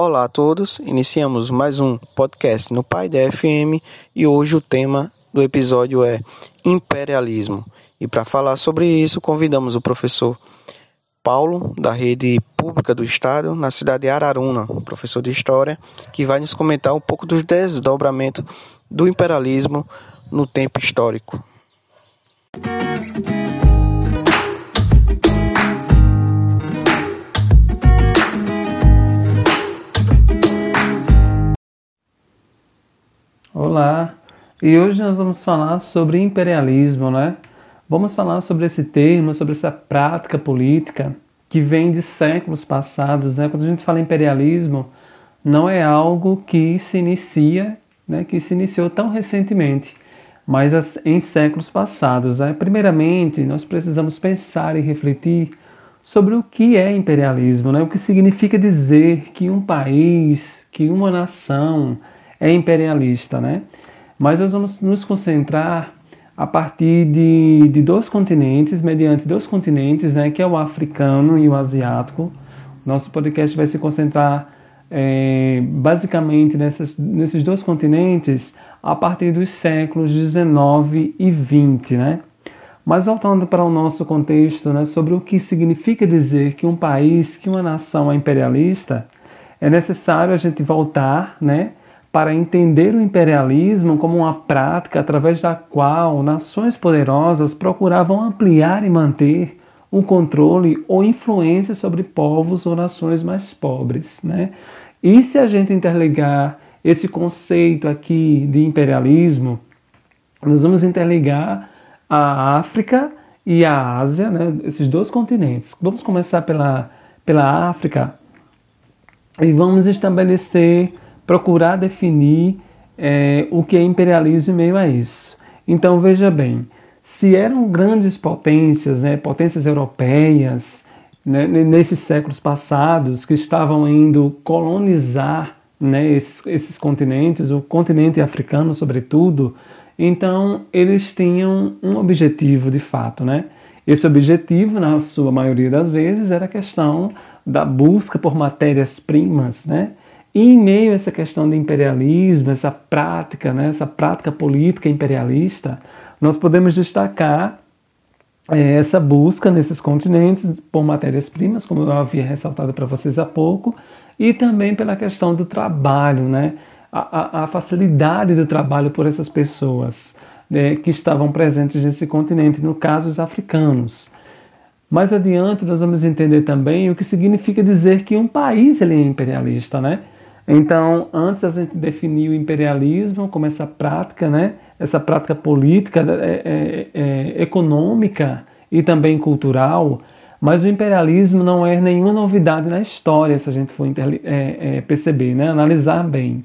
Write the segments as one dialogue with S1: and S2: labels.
S1: Olá a todos, iniciamos mais um podcast no Pai da FM e hoje o tema do episódio é imperialismo. E para falar sobre isso, convidamos o professor Paulo, da Rede Pública do Estado, na cidade de Araruna, professor de História, que vai nos comentar um pouco dos desdobramentos do imperialismo no tempo histórico.
S2: Olá, e hoje nós vamos falar sobre imperialismo, né? Vamos falar sobre esse termo, sobre essa prática política que vem de séculos passados, né? Quando a gente fala imperialismo, não é algo que se inicia, né? Que se iniciou tão recentemente, mas em séculos passados. Né? Primeiramente, nós precisamos pensar e refletir sobre o que é imperialismo, né? O que significa dizer que um país, que uma nação é imperialista, né? Mas nós vamos nos concentrar a partir de, de dois continentes, mediante dois continentes, né, que é o africano e o asiático. Nosso podcast vai se concentrar é, basicamente nessas, nesses dois continentes a partir dos séculos 19 e 20, né? Mas voltando para o nosso contexto, né, sobre o que significa dizer que um país, que uma nação é imperialista, é necessário a gente voltar, né, para entender o imperialismo como uma prática através da qual nações poderosas procuravam ampliar e manter o controle ou influência sobre povos ou nações mais pobres. Né? E se a gente interligar esse conceito aqui de imperialismo, nós vamos interligar a África e a Ásia, né? esses dois continentes. Vamos começar pela, pela África e vamos estabelecer procurar definir é, o que é imperialismo em meio a isso. Então veja bem, se eram grandes potências, né, potências europeias, né, nesses séculos passados, que estavam indo colonizar né, esses, esses continentes, o continente africano sobretudo, então eles tinham um objetivo de fato, né? Esse objetivo, na sua maioria das vezes, era a questão da busca por matérias-primas, né? E em meio a essa questão de imperialismo, essa prática, né, essa prática política imperialista, nós podemos destacar é, essa busca nesses continentes por matérias-primas, como eu havia ressaltado para vocês há pouco, e também pela questão do trabalho, né, a, a, a facilidade do trabalho por essas pessoas né, que estavam presentes nesse continente, no caso os africanos. Mais adiante nós vamos entender também o que significa dizer que um país ele é imperialista, né? Então, antes a gente definir o imperialismo como essa prática, né, essa prática política, é, é, é, econômica e também cultural, mas o imperialismo não é nenhuma novidade na história, se a gente for é, é, perceber, né, analisar bem.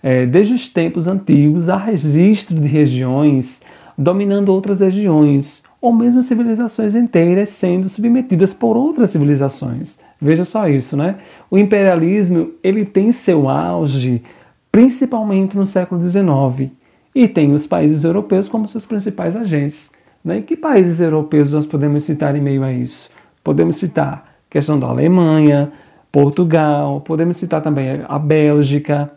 S2: É, desde os tempos antigos, há registro de regiões dominando outras regiões, ou mesmo civilizações inteiras sendo submetidas por outras civilizações. Veja só isso, né? O imperialismo ele tem seu auge principalmente no século XIX e tem os países europeus como seus principais agentes. Né? E que países europeus nós podemos citar em meio a isso? Podemos citar a questão da Alemanha, Portugal, podemos citar também a Bélgica,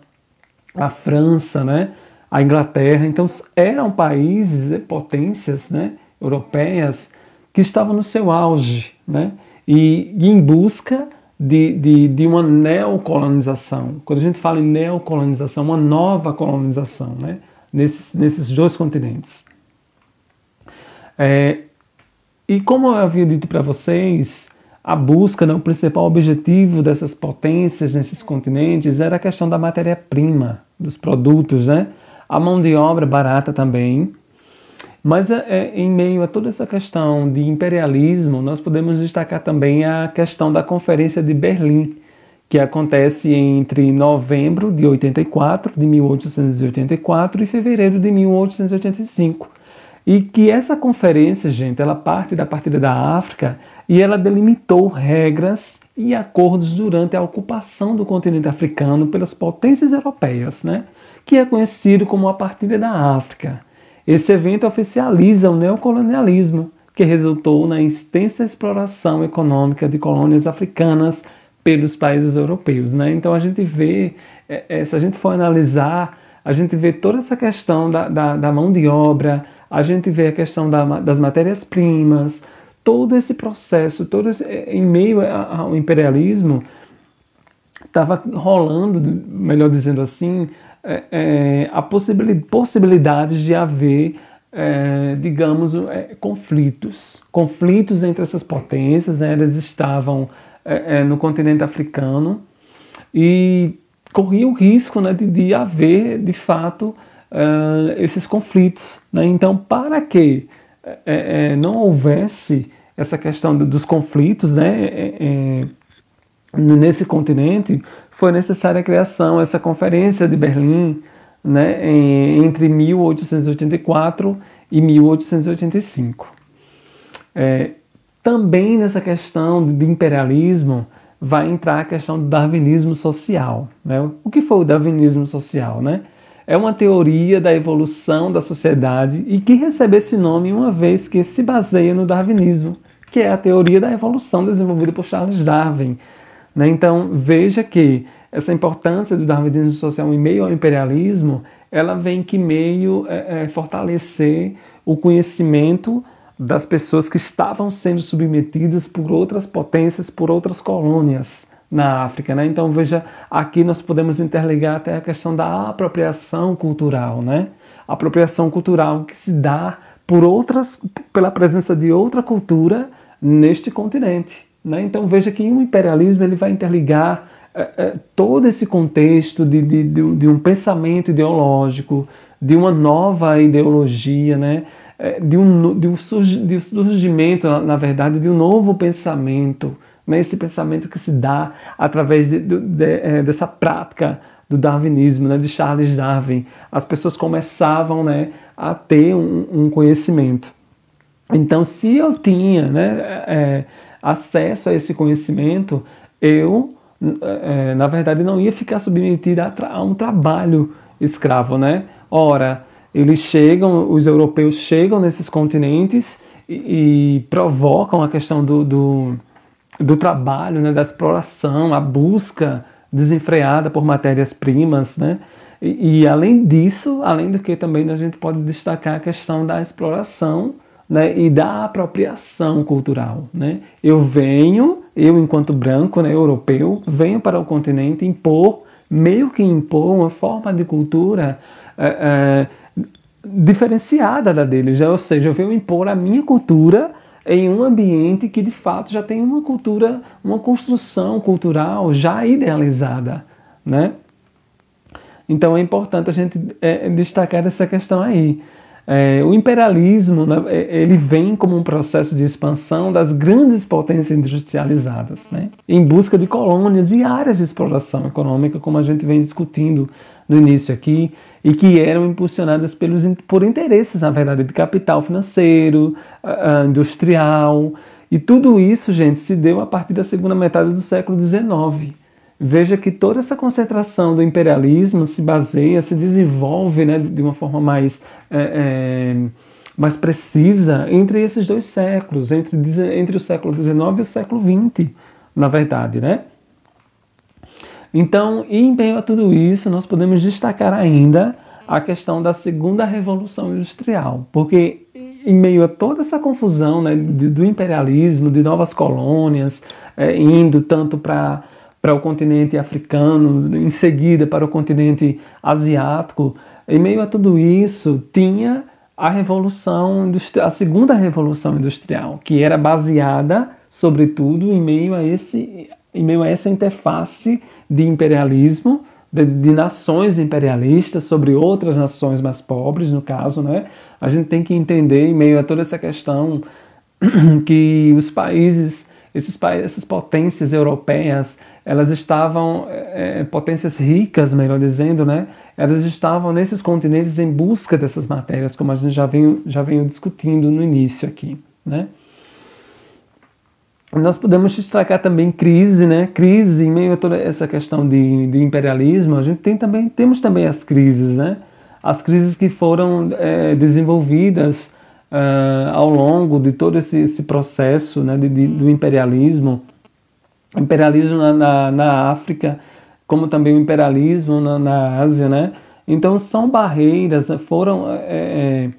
S2: a França, né? a Inglaterra. Então eram países, potências né? Europeias que estavam no seu auge. Né? e, e em busca de, de, de, uma neocolonização. Quando a gente fala em neocolonização, uma nova colonização né? nesses, nesses dois continentes. É, e como eu havia dito para vocês, a busca, né, o principal objetivo dessas potências nesses continentes era a questão da matéria-prima, dos produtos, né? a mão de obra barata também, mas é, é, em meio a toda essa questão de imperialismo, nós podemos destacar também a questão da Conferência de Berlim, que acontece entre novembro de 84, de 1884 e fevereiro de 1885. E que essa conferência, gente, ela parte da partida da África e ela delimitou regras e acordos durante a ocupação do continente africano pelas potências europeias, né? que é conhecido como a partida da África. Esse evento oficializa o neocolonialismo, que resultou na extensa exploração econômica de colônias africanas pelos países europeus. Né? Então a gente vê, é, é, se a gente for analisar, a gente vê toda essa questão da, da, da mão de obra, a gente vê a questão da, das matérias-primas, todo esse processo, todo esse, é, em meio ao imperialismo, estava rolando, melhor dizendo assim, é, é, a possibilidade, possibilidades de haver, é, digamos, é, conflitos. Conflitos entre essas potências, né, elas estavam é, no continente africano e corria o risco né, de, de haver, de fato, esses conflitos. Né? Então, para que não houvesse essa questão dos conflitos né, nesse continente, foi necessária a criação, essa conferência de Berlim, né, entre 1884 e 1885. É, também nessa questão de imperialismo vai entrar a questão do darwinismo social. Né? O que foi o darwinismo social? Né? É uma teoria da evolução da sociedade e que recebe esse nome uma vez que se baseia no darwinismo, que é a teoria da evolução desenvolvida por Charles Darwin, né? Então, veja que essa importância do darwinismo social em meio ao imperialismo, ela vem que meio é, é, fortalecer o conhecimento das pessoas que estavam sendo submetidas por outras potências, por outras colônias na África. Né? Então, veja, aqui nós podemos interligar até a questão da apropriação cultural, né? apropriação cultural que se dá por outras, pela presença de outra cultura neste continente. Né? Então veja que o imperialismo ele vai interligar é, é, todo esse contexto de, de, de, de, um pensamento ideológico, de uma nova ideologia, né? É, de, um, de um surgimento, na, na verdade, de um novo pensamento, né? esse pensamento que se dá através de, de, dessa prática do darwinismo, né? de Charles Darwin. As pessoas começavam né, a ter um, um conhecimento. Então, se eu tinha né, acesso a esse conhecimento, eu, é, na verdade, não ia ficar submetida a, a, um trabalho escravo, né? Ora, eles chegam, os europeus chegam nesses continentes e, e provocam a questão do, do, do trabalho, né, da exploração, a busca desenfreada por matérias-primas, né? E, e, além disso, além do que também a gente pode destacar a questão da exploração né, e da apropriação cultural. Né? Eu venho, eu enquanto branco, né, europeu, venho para o continente impor, meio que impor uma forma de cultura é, é, diferenciada da deles, ou seja, eu venho impor a minha cultura em um ambiente que de fato já tem uma cultura, uma construção cultural já idealizada, né? Então é importante a gente é, destacar essa questão aí. É, o imperialismo né, é, ele vem como um processo de expansão das grandes potências industrializadas, né, em busca de colônias e áreas de exploração econômica, como a gente vem discutindo no início aqui, e que eram impulsionadas pelos, por interesses, na verdade, de capital financeiro, industrial, e tudo isso, gente, se deu a partir da segunda metade do século XIX. Veja que toda essa concentração do imperialismo se baseia, se desenvolve né, de uma forma mais, é, é, mais precisa entre esses dois séculos, entre, entre o século XIX e o século XX, na verdade. Né? Então, em meio a tudo isso, nós podemos destacar ainda a questão da segunda revolução industrial, porque em meio a toda essa confusão né, do imperialismo, de novas colônias, é, indo tanto para para o continente africano, em seguida para o continente asiático. Em meio a tudo isso, tinha a revolução a segunda revolução industrial, que era baseada, sobretudo, em meio a esse em meio a essa interface de imperialismo, de, de, nações imperialistas sobre outras nações mais pobres, no caso, né? A gente tem que entender, em meio a toda essa questão, que os países, esses países, essas potências europeias, elas estavam, é, potências ricas, melhor dizendo, né? Elas estavam nesses continentes em busca dessas matérias, como a gente já veio, já veio discutindo no início aqui, né? Nós podemos destacar também crise, né? Crise em meio a toda essa questão de, de imperialismo, a gente tem também, temos também as crises, né? As crises que foram é, desenvolvidas uh, ao longo de todo esse, esse processo né, de, de, do imperialismo, imperialismo na, na, na África, como também o imperialismo na, na Ásia, né? Então são barreiras, foram é, é,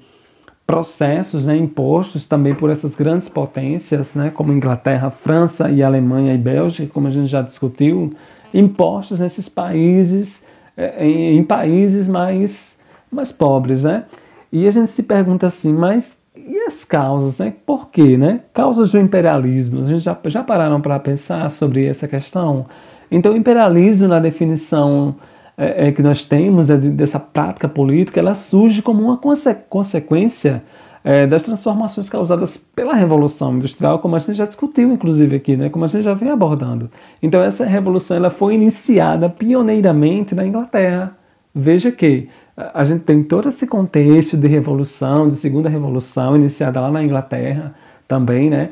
S2: processos né, impostos também por essas grandes potências, né, como Inglaterra, França e Alemanha e Bélgica, como a gente já discutiu, impostos nesses países, é, em, em países mais, mais pobres, né? E a gente se pergunta assim, mas e as causas, né? Por quê, né? Causas do imperialismo. A gente já, já pararam para pensar sobre essa questão? Então, o imperialismo, na definição é, é, que nós temos é, dessa prática política, ela surge como uma conse consequência é, das transformações causadas pela Revolução Industrial, como a gente já discutiu, inclusive, aqui, né? como a gente já vem abordando. Então, essa revolução ela foi iniciada pioneiramente na Inglaterra. Veja que a gente tem todo esse contexto de revolução, de segunda revolução, iniciada lá na Inglaterra também, né?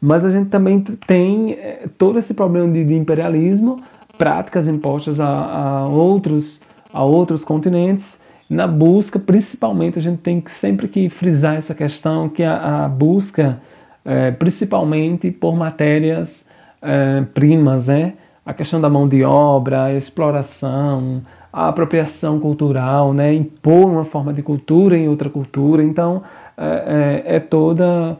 S2: Mas a gente também tem é, todo esse problema de, de imperialismo, práticas impostas a, a, outros, a outros continentes. Na busca, principalmente, a gente tem que sempre que frisar essa questão que a, a busca, é, principalmente por matérias é, primas, né? A questão da mão de obra, a exploração, a apropriação cultural, né? impor uma forma de cultura em outra cultura. Então, é, é, é toda,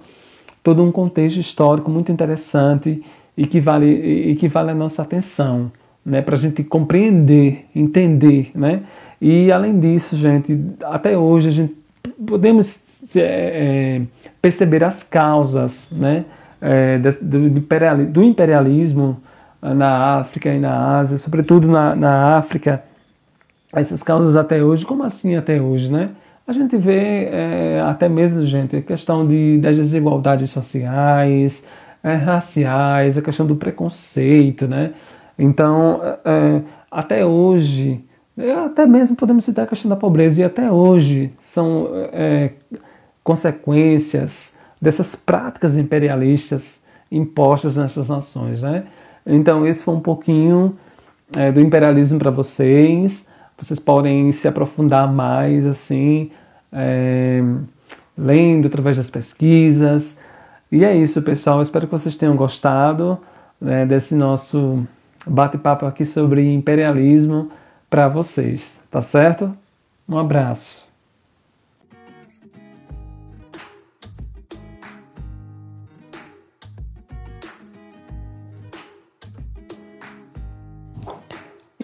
S2: todo um contexto histórico muito interessante e que vale, e que vale a nossa atenção, né? para a gente compreender, entender. Né? E, além disso, gente, até hoje a gente podemos é, é perceber as causas né? É, do, imperialismo na África e na Ásia, sobretudo na, na África, essas causas até hoje, como assim até hoje, né? A gente vê é, até mesmo, gente, a questão de, das desigualdades sociais, é, raciais, a questão do preconceito, né? Então, é, até hoje, até mesmo podemos citar a questão da pobreza, e até hoje são é, consequências dessas práticas imperialistas impostas nessas nações, né? Então, esse foi um pouquinho é, do imperialismo para vocês vocês podem se aprofundar mais assim, é, lendo através das pesquisas. E é isso, pessoal. Espero que vocês tenham gostado né, desse nosso bate-papo aqui sobre imperialismo para vocês, tá certo? Um abraço.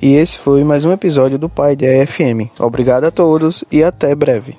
S1: E esse foi mais um episódio do Pai da FM. Obrigado a todos e até breve.